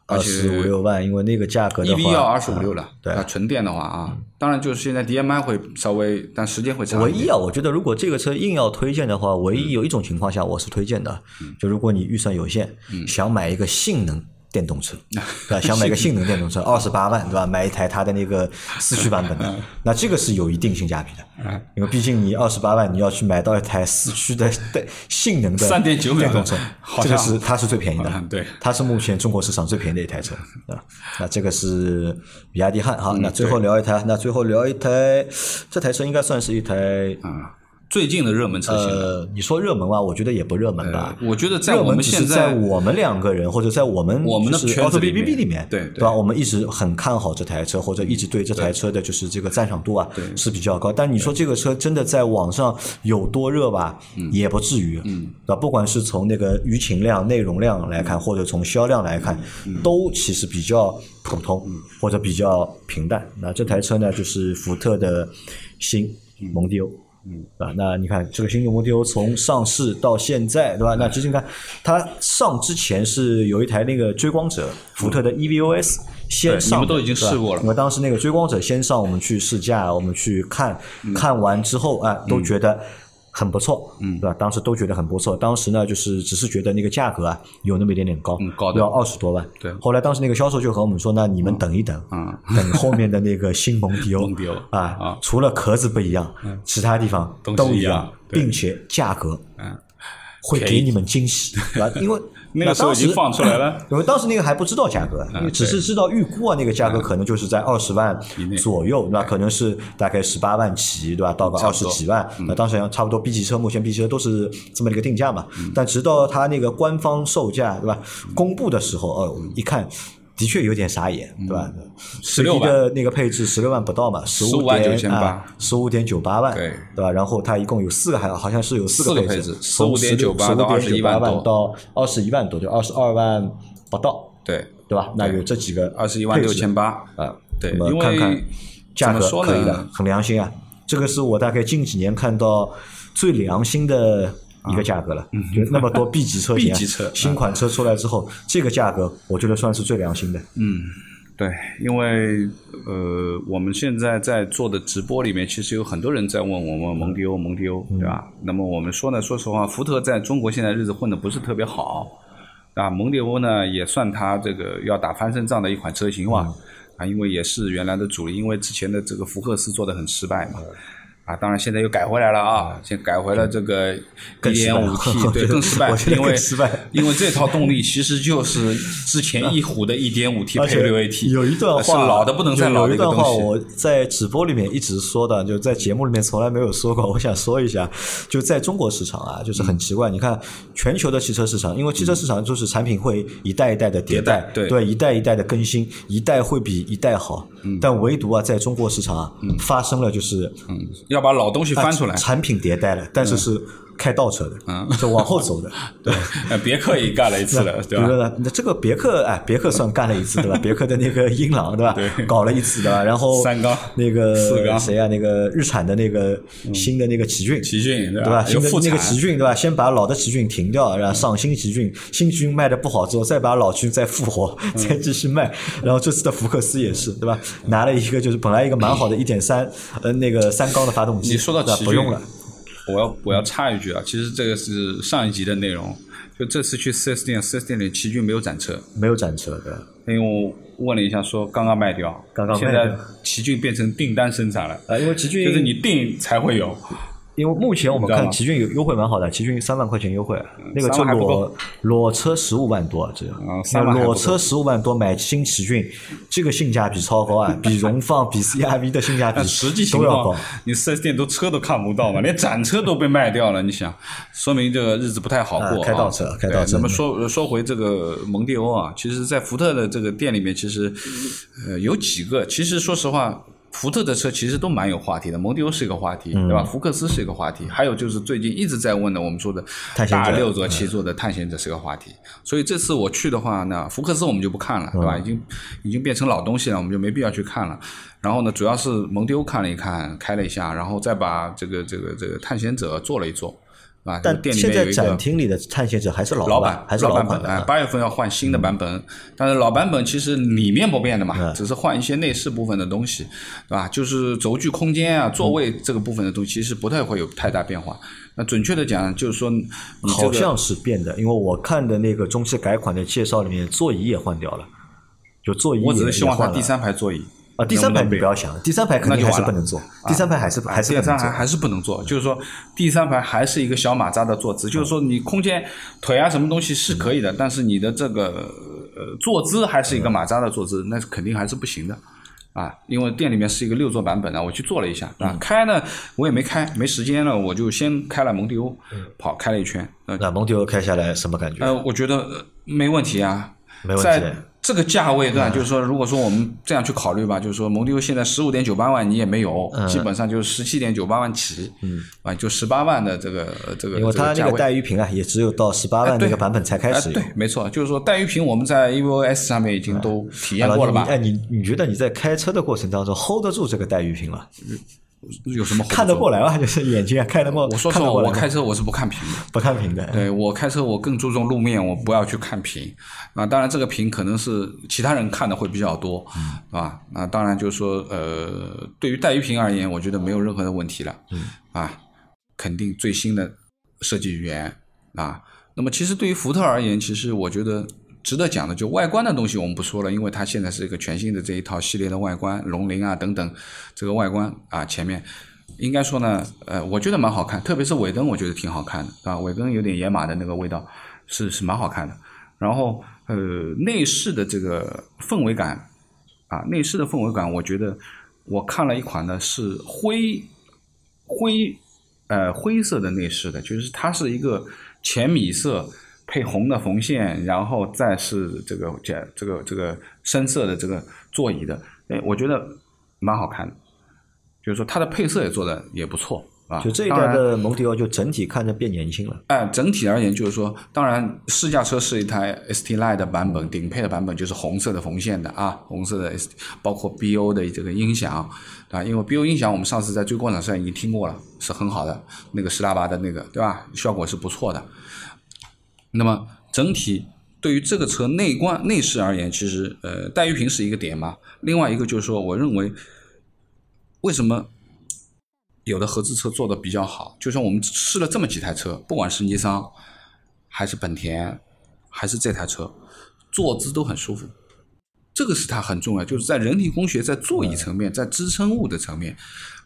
二十五六万，因为那个价格的话，EV 要二十五六了。对，纯电的话啊，当然就是现在 DMI 会稍微，但时间会长。唯一啊，我觉得如果这个车硬要推荐的话，唯一有一种情况下我是推荐的，就如果你预算有限，想买一个性能。电动车，对吧？想买个性能电动车，二十八万，对吧？买一台它的那个四驱版本的，那这个是有一定性价比的，因为毕竟你二十八万，你要去买到一台四驱的的性能的三点九电动车，这个是它是最便宜的，对，它是目前中国市场最便宜的一台车，啊，那这个是比亚迪汉，好，那最后聊一台，那最后聊一台，这台车应该算是一台啊。最近的热门车型，呃，你说热门吧，我觉得也不热门吧。我觉得在我们现在，我们两个人或者在我们我们的圈子 B B B 里面，对对吧？我们一直很看好这台车，或者一直对这台车的就是这个赞赏度啊是比较高。但你说这个车真的在网上有多热吧？也不至于，嗯，对吧？不管是从那个舆情量、内容量来看，或者从销量来看，都其实比较普通或者比较平淡。那这台车呢，就是福特的新蒙迪欧。嗯，啊，那你看这个新蒙迪欧从上市到现在，对吧？那其实你看它上之前是有一台那个追光者，福特的 EVOS 先上，你们都已经试过了。我们当时那个追光者先上，我们去试驾，我们去看，看完之后啊，都觉得。很不错，嗯，对吧？当时都觉得很不错。当时呢，就是只是觉得那个价格啊，有那么一点点高，嗯高要二十多万。对。后来当时那个销售就和我们说：“那你们等一等，嗯，等后面的那个新蒙迪欧，蒙迪欧啊，除了壳子不一样，其他地方都一样，并且价格，嗯，会给你们惊喜，对吧？因为。那个时候已经放出来了，因为当时那个还不知道价格，只是知道预估啊，那个价格可能就是在二十万左右，那可能是大概十八万起，对吧？到个二十几万，那当时差不多 B 级车，目前 B 级车都是这么一个定价嘛。但直到它那个官方售价，对吧？公布的时候，哦，一看。的确有点傻眼，对吧？十六的那个配置十六万不到嘛，十五点九千八，十五点九八万，对对吧？然后它一共有四个，还好像是有四个配置，十五点九八到二十一万多，到二十一万多，就二十二万不到，对对吧？那有这几个二十一万六千八啊，对，我们看看价格可以的，很良心啊。这个是我大概近几年看到最良心的。一个价格了，就那么多 B 级车型，B 级车，新款车出来之后，这个价格我觉得算是最良心的。嗯，对，因为呃，我们现在在做的直播里面，其实有很多人在问我们蒙迪欧，蒙迪欧，对吧？那么我们说呢，说实话，福特在中国现在日子混的不是特别好，啊，蒙迪欧呢也算它这个要打翻身仗的一款车型嘛，啊，因为也是原来的主力，因为之前的这个福克斯做的很失败嘛。啊，当然现在又改回来了啊！先改回了这个一点五 T，对，更失败，因为 因为这套动力其实就是之前翼虎的一点五 T 配六 AT，有一段话是老的不能再老的一段话，我在直播里面一直说的，就在节目里面从来没有说过。我想说一下，就在中国市场啊，就是很奇怪。你看全球的汽车市场，因为汽车市场就是产品会一代一代的迭代，对，一代一代的更新，一代会比一代好。但唯独啊，在中国市场啊，发生了就是嗯。要把老东西翻出来，产品迭代了，但是是开倒车的，嗯，就往后走的，对。别克也干了一次了，对吧？那这个别克，哎，别克算干了一次，对吧？别克的那个英朗，对吧？搞了一次，对吧？然后三缸，那个四缸，谁啊？那个日产的那个新的那个奇骏，奇骏，对吧？新的那个奇骏，对吧？先把老的奇骏停掉，然后上新奇骏，新奇骏卖的不好之后，再把老奇骏再复活，再继续卖。然后这次的福克斯也是，对吧？拿了一个就是本来一个蛮好的一点三，呃，那个三缸的发动机，你说到奇骏，不用了。我要我要插一句啊，其实这个是上一集的内容。就这次去四 S 店，四 S 店里奇骏没有展车，没有展车的。因为我问了一下，说刚刚卖掉，刚刚现在奇骏变成订单生产了啊，因为奇骏就是你订才会有，因为目前我们看奇骏有优惠蛮好的，奇骏三万块钱优惠，那个车裸裸车十五万多，这那裸车十五万多买新奇骏，这个性价比超高啊，比荣放、比 CRV 的性价比 实际都要高。你四 S 店都车都看不到嘛，连展车都被卖掉了，你想，说明这个日子不太好过。开倒车，开倒车。那么说说回这个蒙迪欧啊，其实，在福特的这个店里面，其实呃有几个，其实说实话。福特的车其实都蛮有话题的，蒙迪欧是一个话题，对吧？福克斯是一个话题，还有就是最近一直在问的，我们说的大六座、七座的探险者是个话题。所以这次我去的话，呢福克斯我们就不看了，对吧？已经已经变成老东西了，我们就没必要去看了。然后呢，主要是蒙迪欧看了一看，开了一下，然后再把这个这个这个探险者做了一做。啊，但现在展厅里的探险者还是老版，还是老版本的。八月份要换新的版本，但是老版本其实里面不变的嘛，只是换一些内饰部分的东西，对吧？就是轴距空间啊、座位这个部分的东西，其实不太会有太大变化。那准确的讲，就是说，好像是变的，因为我看的那个中期改款的介绍里面，座椅也换掉了，就座椅我只是希望它第三排座椅。啊，第三排你不要想，第三排肯定还是不能坐，第三排还是还是第三排还是不能坐，就是说第三排还是一个小马扎的坐姿，就是说你空间腿啊什么东西是可以的，但是你的这个呃坐姿还是一个马扎的坐姿，那肯定还是不行的。啊，因为店里面是一个六座版本的，我去坐了一下啊，开呢我也没开，没时间了，我就先开了蒙迪欧，跑开了一圈。那蒙迪欧开下来什么感觉？呃，我觉得没问题啊，没问题。这个价位段，就是说，如果说我们这样去考虑吧，就是说，蒙迪欧现在十五点九八万，你也没有，基本上就是十七点九八万起，嗯，啊，就十八万的这个这个。因为它那个带鱼屏啊，也只有到十八万那个版本才开始。对，没错，就是说带鱼屏，我们在 EVO S 上面已经都体验过了吧？哎，你你觉得你在开车的过程当中 hold 得住这个带鱼屏吗？有什么看得过来吗？就是眼睛啊，看得过。我说实话，我开车我是不看屏的，不看屏的。对我开车，我更注重路面，我不要去看屏。啊，当然这个屏可能是其他人看的会比较多，啊，那当然就是说，呃，对于带鱼屏而言，我觉得没有任何的问题了。啊，肯定最新的设计语言啊。那么其实对于福特而言，其实我觉得。值得讲的就外观的东西我们不说了，因为它现在是一个全新的这一套系列的外观，龙鳞啊等等，这个外观啊前面应该说呢，呃，我觉得蛮好看，特别是尾灯，我觉得挺好看的，啊，尾灯有点野马的那个味道，是是蛮好看的。然后呃，内饰的这个氛围感啊，内饰的氛围感，我觉得我看了一款呢是灰灰呃灰色的内饰的，就是它是一个浅米色。配红的缝线，然后再是这个这这个这个深色的这个座椅的，哎，我觉得蛮好看的。就是说它的配色也做的也不错啊。就这一代的蒙迪欧，就整体看着变年轻了。哎，整体而言就是说，当然试驾车是一台 ST Line 的版本，顶配的版本就是红色的缝线的啊，红色的 ST，包括 BO 的这个音响啊，因为 BO 音响我们上次在追光场上已经听过了，是很好的，那个十大八的那个对吧？效果是不错的。那么整体对于这个车内观内饰而言，其实呃带鱼屏是一个点嘛。另外一个就是说，我认为为什么有的合资车做的比较好，就像我们试了这么几台车，不管是尼桑还是本田，还是这台车，坐姿都很舒服。这个是它很重要，就是在人体工学、在座椅层面、在支撑物的层面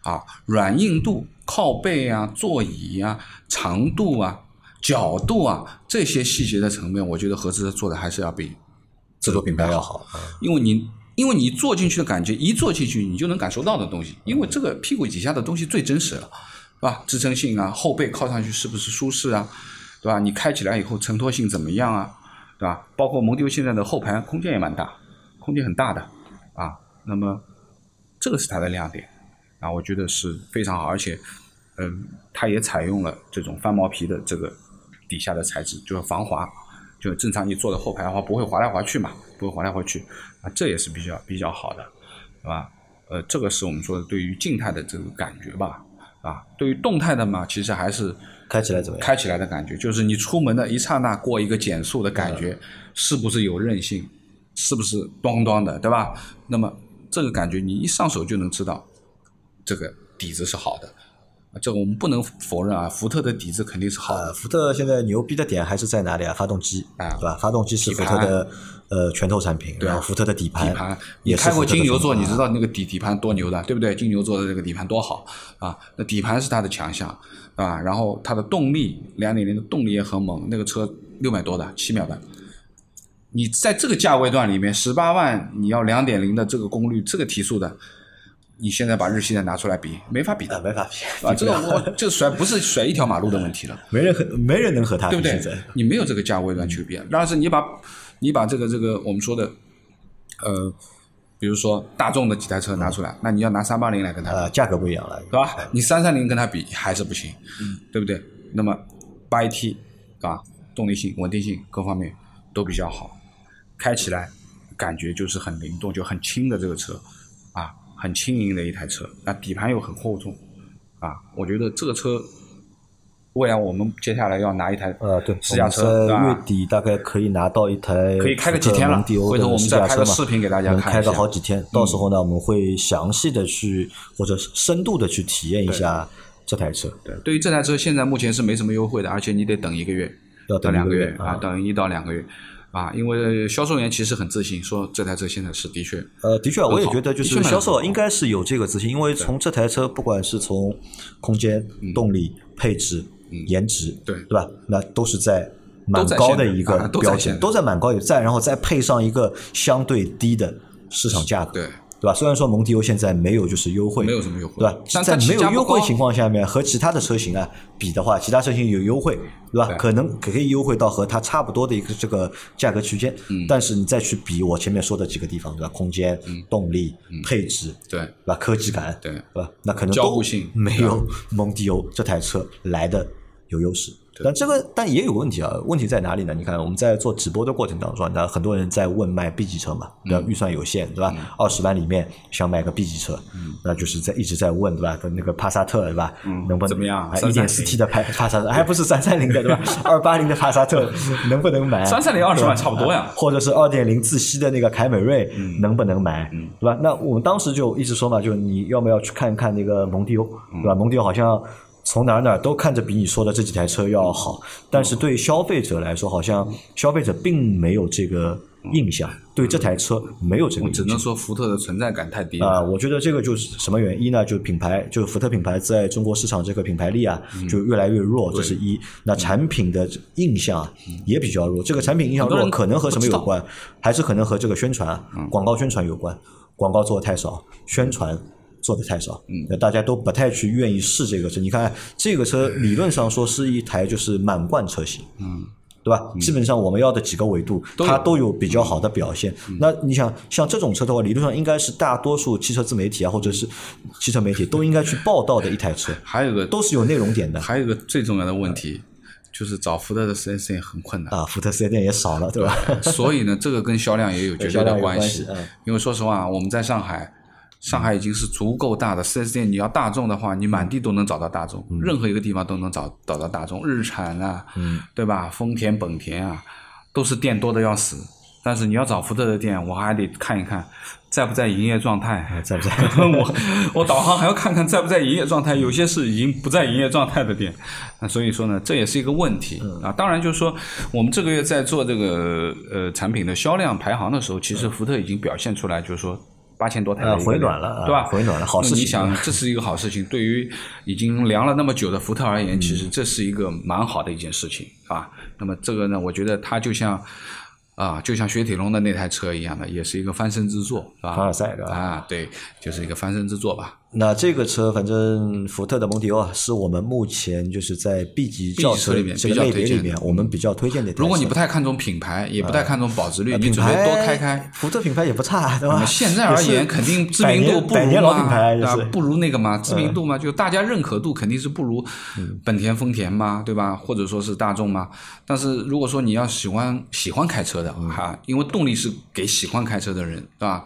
啊，软硬度、靠背啊、座椅啊、长度啊。角度啊，这些细节的层面，我觉得合资车做的还是要比自主品牌要好。因为你，因为你坐进去的感觉，一坐进去你就能感受到的东西，因为这个屁股底下的东西最真实了，是吧？支撑性啊，后背靠上去是不是舒适啊，对吧？你开起来以后承托性怎么样啊，对吧？包括蒙迪欧现在的后排空间也蛮大，空间很大的啊。那么这个是它的亮点啊，我觉得是非常好，而且，嗯，它也采用了这种翻毛皮的这个。底下的材质就是防滑，就正常你坐在后排的话不会滑来滑去嘛，不会滑来滑去啊，这也是比较比较好的，是吧？呃，这个是我们说的对于静态的这个感觉吧，啊，对于动态的嘛，其实还是开起来怎么样？开起来的感觉，就是你出门的一刹那过一个减速的感觉，是不是有韧性？是不是咣咣的，对吧？那么这个感觉你一上手就能知道，这个底子是好的。这个我们不能否认啊，福特的底子肯定是好的。呃，福特现在牛逼的点还是在哪里啊？发动机，啊对吧？发动机是福特的呃拳头产品，对然后福特的底盘，底盘，你也是开过金牛座，你知道那个底底盘多牛的，对不对？金牛座的这个底盘多好啊！那底盘是它的强项啊，然后它的动力，两点零的动力也很猛，那个车六秒多的，七秒的。你在这个价位段里面，十八万你要两点零的这个功率、这个提速的，你现在把日系的拿出来比，没法比的啊，没法比啊！这个我这甩不是甩一条马路的问题了。没人和没人能和他比，对不对？你没有这个价位段去比，但是你把你把这个这个我们说的，呃，比如说大众的几台车拿出来，那你要拿三八零来跟它比，啊，价格不一样了，对吧？你三三零跟它比还是不行，对不对？那么八 AT 对吧？动力性、稳定性各方面都比较好，开起来感觉就是很灵动，就很轻的这个车啊，很轻盈的一台车，那底盘又很厚重啊，我觉得这个车。未来我们接下来要拿一台呃，对，试驾车，月底大概可以拿到一台可以开个几天了回头我们再拍个视频给大家能开个好几天。到时候呢，我们会详细的去或者深度的去体验一下这台车。对，对于这台车现在目前是没什么优惠的，而且你得等一个月要等两个月啊，个月啊等一到两个月啊，因为销售员其实很自信，说这台车现在是的确呃，的确啊，我也觉得就是销售应该是有这个自信，因为从这台车不管是从空间、动力、配置、颜值，嗯对对吧？那都是在蛮高的一个标准，都在蛮高也在，然后再配上一个相对低的市场价格，对对吧？虽然说蒙迪欧现在没有就是优惠，没有什么优惠对吧？但在没有优惠情况下面，和其他的车型啊比的话，其他车型有优惠，对吧？对可能可以优惠到和它差不多的一个这个价格区间，嗯但是你再去比我前面说的几个地方，对吧？空间、动力、配置，对对吧？科技感，对对吧？那可能都交互性没有蒙迪欧这台车来的有优势。但这个但也有问题啊，问题在哪里呢？你看我们在做直播的过程当中，那很多人在问卖 B 级车嘛，对吧？预算有限，对吧？二十万里面想买个 B 级车，那就是在一直在问，对吧？跟那个帕萨特，对吧？能不能怎么样一点四 T 的帕帕萨特，还不是三三零的，对吧？二八零的帕萨特能不能买？三三零二十万差不多呀或者是二点零自吸的那个凯美瑞，嗯能不能买？对吧？那我们当时就一直说嘛，就你要不要去看看那个蒙迪欧，嗯对吧？蒙迪欧好像从哪儿哪儿都看着比你说的这几台车要好，但是对消费者来说，好像消费者并没有这个印象，对这台车没有这个印象只能。说福特的存在感太低啊、了。我觉得这个就是什么原因呢？就是品牌，就是福特品牌在中国市场这个品牌力啊，嗯就越来越弱，这是一。那产品的印象啊也比较弱。这个产品印象弱，可能和什么有关？还是可能和这个宣传、啊广告宣传有关。广告做的太少，宣传做的太少，那大家都不太去愿意试这个车。你看这个车，理论上说是一台就是满贯车型，嗯，对吧？基本上我们要的几个维度，它都有比较好的表现。那你想，像这种车的话，理论上应该是大多数汽车自媒体啊，或者是汽车媒体都应该去报道的一台车，还有个都是有内容点的还有一个最重要的问题，就是找福特的四 S 店很困难。啊。福特四 S 店也少了，对吧？所以呢，这个跟销量也有绝对的 关系关系嗯。因为说实话，我们在上海，上海已经是足够大的四 S 店。你要大众的话，你满地都能找到大众，任何一个地方都能找找到大众，日产啊，对吧？丰田、本田啊，都是店多的要死。但是你要找福特的店，我还得看一看在不在营业状态，在不在？我我导航还要看看在不在营业状态，有些是已经不在营业状态的店，那所以说呢，这也是一个问题嗯啊。当然就是说，我们这个月在做这个呃产品的销量排行的时候，其实福特已经表现出来，就是说。八千多台的呃回暖了啊对吧？回暖了好事情你想，这是一个好事情，对于已经凉了那么久的福特而言，其实这是一个蛮好的一件事情啊。那么这个呢，我觉得它就像啊，就像雪铁龙的那台车一样的，也是一个翻身之作，是吧？凡尔赛对吧啊，对，就是一个翻身之作吧。那这个车，反正福特的蒙迪欧啊，是我们目前就是在 B 级轿车里面这个比较类别里面，推荐的我们比较推荐的一台。如果你不太看重品牌，也不太看重保值率，呃你准备多开开。福特品牌也不差，现在而言，肯定知名度不如啊老品嘛，牌对吧？不如那个嘛，知名度嘛，就大家认可度肯定是不如本田、丰田嘛，对吧？或者说是大众嘛。但是如果说你要喜欢喜欢开车的嗯哈，因为动力是给喜欢开车的人，对吧？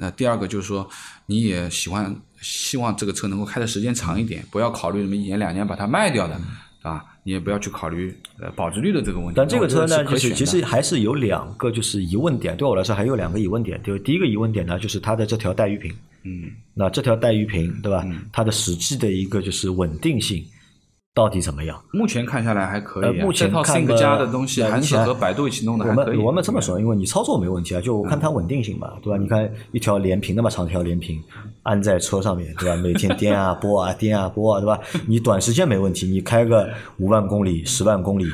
那第二个就是说，你也喜欢希望这个车能够开的时间长一点，不要考虑什么一年两年把它卖掉的。啊，你也不要去考虑呃保值率的这个问题。但这个车呢，就是其实实还是有两个就是疑问点，对我来说还有两个疑问点。就第一个疑问点呢，就是它的这条带鱼屏，嗯，那这条带鱼屏对吧？它的实际的一个就是稳定性到底怎么样？目前看下来还可以、啊。呃目前看 Think 的加的东西还是呃你想和百度一起弄的我还可以。们我们这么说，因为你操作没问题啊，就我看它稳定性吧，对吧？你看一条连屏那么长条连屏安在车上面，对吧？每天颠啊拨啊颠啊拨啊，对吧？你短时间没问题，你开个五万公里、十万公里，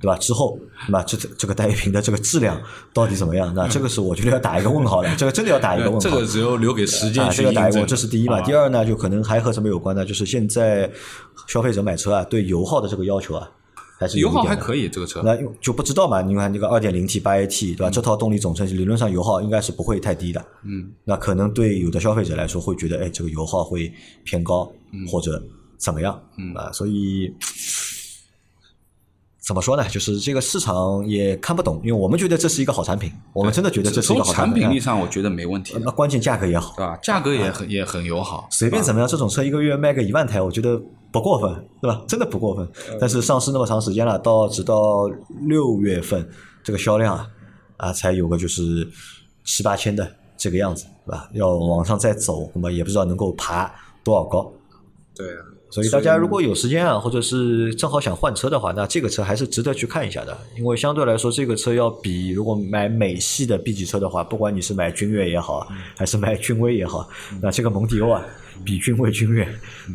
对吧？之后，那么这这个带鱼屏的这个质量到底怎么样？那这个是我觉得要打一个问号的，这个真的要打一个问号。这个只有留给时间。这个打一个，这是第一嘛。第二呢，就可能还和什么有关呢？就是现在消费者买车啊，对油耗的这个要求啊，还是有油一点的耗还可以，这个车。那就不知道嘛？你看这个二点零 T 八 AT 对吧？这套动力总成理论上油耗应该是不会太低的。嗯，那可能对有的消费者来说会觉得，哎，这个油耗会偏高，或者怎么样？嗯啊，所以怎么说呢？就是这个市场也看不懂，因为我们觉得这是一个好产品，我们真的觉得这是一个好产品。产品力啊上，我觉得没问题的，那关键价格也好，对吧？价格也很也很友好，随便怎么样，这种车一个月卖个一万台，我觉得不过分，对吧？真的不过分。但是上市那么长时间了，到直到六月份，这个销量啊啊才有个就是七八千的这个样子，对吧？要往上再走，那么也不知道能够爬多少高。对啊。所以大家如果有时间啊，或者是正好想换车的话，那这个车还是值得去看一下的。因为相对来说，这个车要比如果买美系的 B 级车的话，不管你是买君越也好，还是买君威也好，那这个蒙迪欧啊，比君威、君越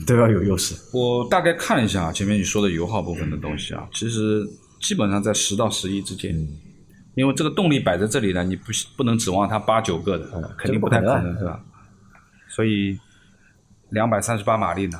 都要有优势。我大概看了一下前面你说的油耗部分的东西啊，其实基本上在十到十一之间，因为这个动力摆在这里呢，你不不能指望它八九个的，肯定不太可能，是吧？所以两百三十八马力呢，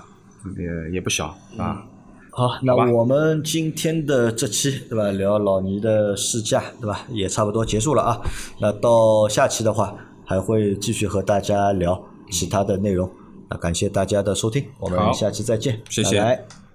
也也不小啊。好，那我们今天的这期对吧，聊老倪的试驾对吧，也差不多结束了啊。那到下期的话，还会继续和大家聊其他的内容。那感谢大家的收听，我们下期再见，谢谢拜拜